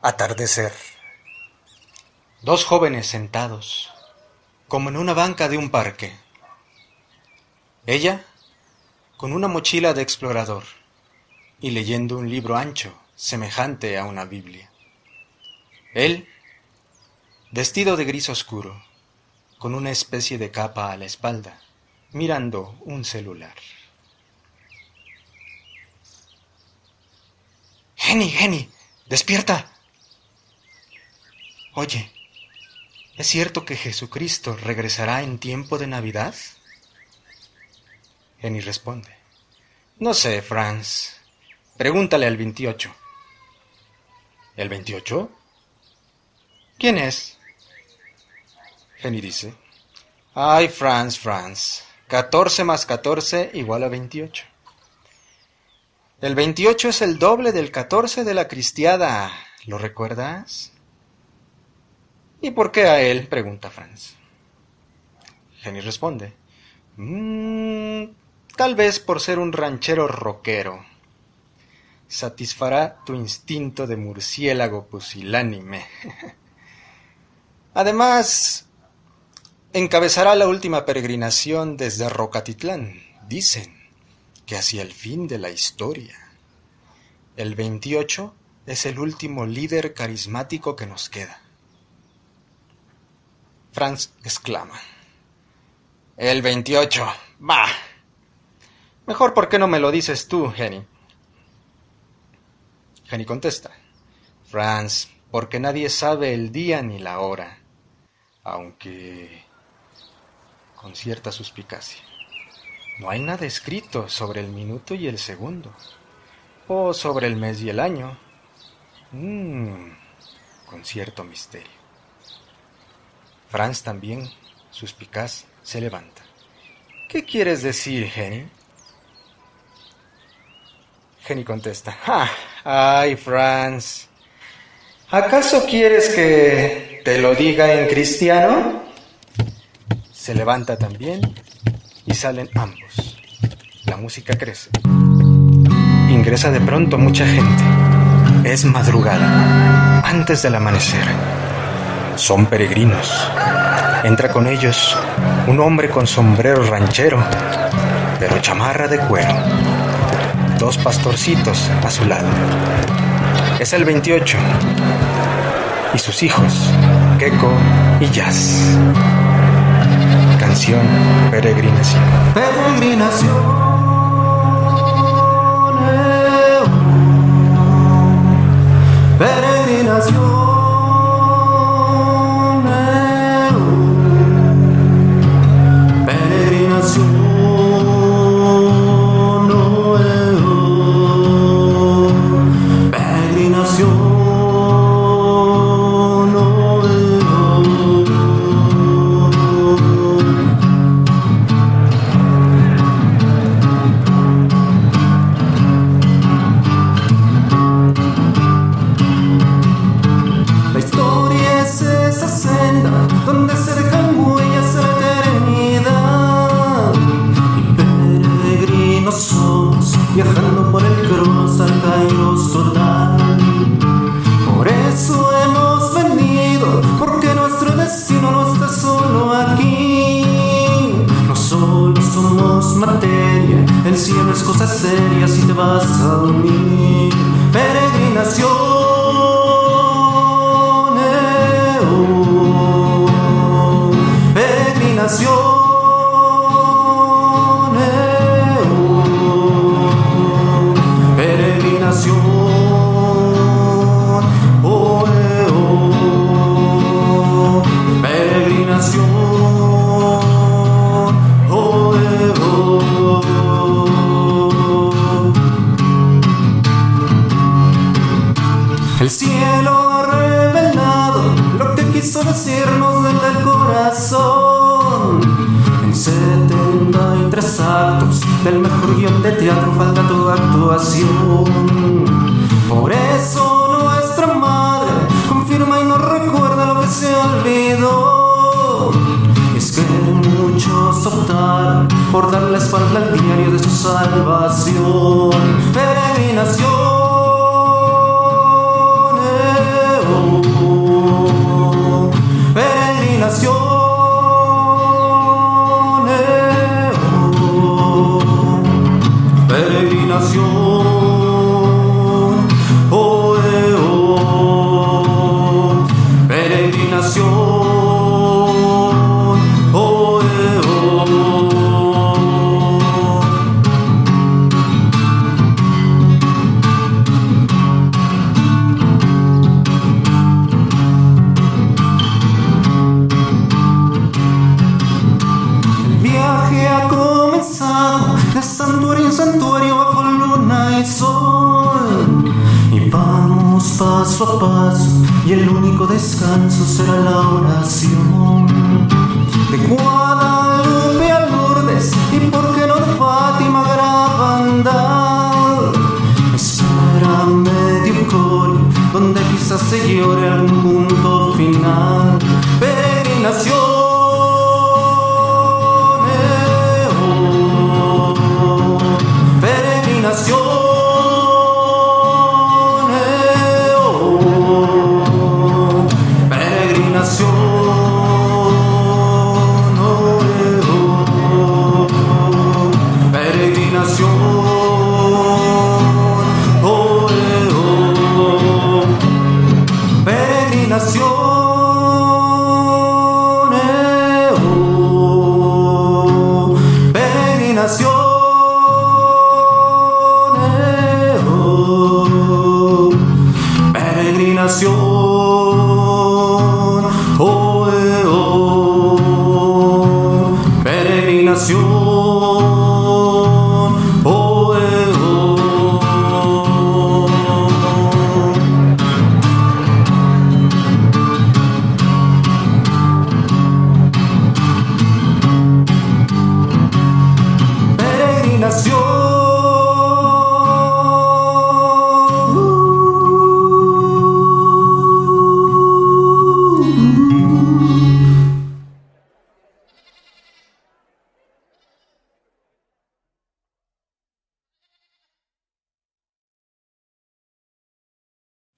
Atardecer. Dos jóvenes sentados, como en una banca de un parque. Ella, con una mochila de explorador y leyendo un libro ancho, semejante a una Biblia. Él, vestido de gris oscuro, con una especie de capa a la espalda, mirando un celular. Jenny, Jenny, despierta. Oye, ¿es cierto que Jesucristo regresará en tiempo de Navidad? Jenny responde. No sé, Franz. Pregúntale al 28. ¿El 28? ¿Quién es? Jenny dice. Ay, Franz, Franz. 14 más 14 igual a 28. El 28 es el doble del 14 de la cristiada. ¿Lo recuerdas? ¿Y por qué a él? pregunta Franz. Jenny responde. "Mm, tal vez por ser un ranchero rockero. Satisfará tu instinto de murciélago pusilánime. Además, encabezará la última peregrinación desde Rocatitlán. Dicen que hacia el fin de la historia. El 28 es el último líder carismático que nos queda. Franz exclama. El 28. Bah. Mejor por qué no me lo dices tú, Jenny. Jenny contesta. Franz, porque nadie sabe el día ni la hora, aunque con cierta suspicacia. No hay nada escrito sobre el minuto y el segundo, o sobre el mes y el año. Mm, con cierto misterio. Franz también, suspicaz, se levanta. ¿Qué quieres decir, Jenny? Jenny contesta. ¡Ah! ¡Ay, Franz! ¿Acaso quieres que te lo diga en cristiano? Se levanta también y salen ambos. La música crece. Ingresa de pronto mucha gente. Es madrugada, antes del amanecer. Son peregrinos. Entra con ellos un hombre con sombrero ranchero, pero chamarra de cuero. Dos pastorcitos a su lado. Es el 28. Y sus hijos, Keko y Jazz. Canción Peregrinación. Peregrinación. Peregrinación. Materia, el cielo es cosa seria si te vas a unir. Peregrinación. eh, oh. Peregrinación. Decirnos desde el corazón. En 73 actos del mejor guion de teatro falta tu actuación. Por eso nuestra madre confirma y nos recuerda lo que se olvidó. Es que muchos optaron por dar la espalda al diario de su salvación. Peregrinación. En santuario bajo luna y sol. Y vamos paso a paso y el único descanso será la oración. De Guadalupe a Lourdes y por qué no de Fátima a. Espera medio coro donde quizás se llore algún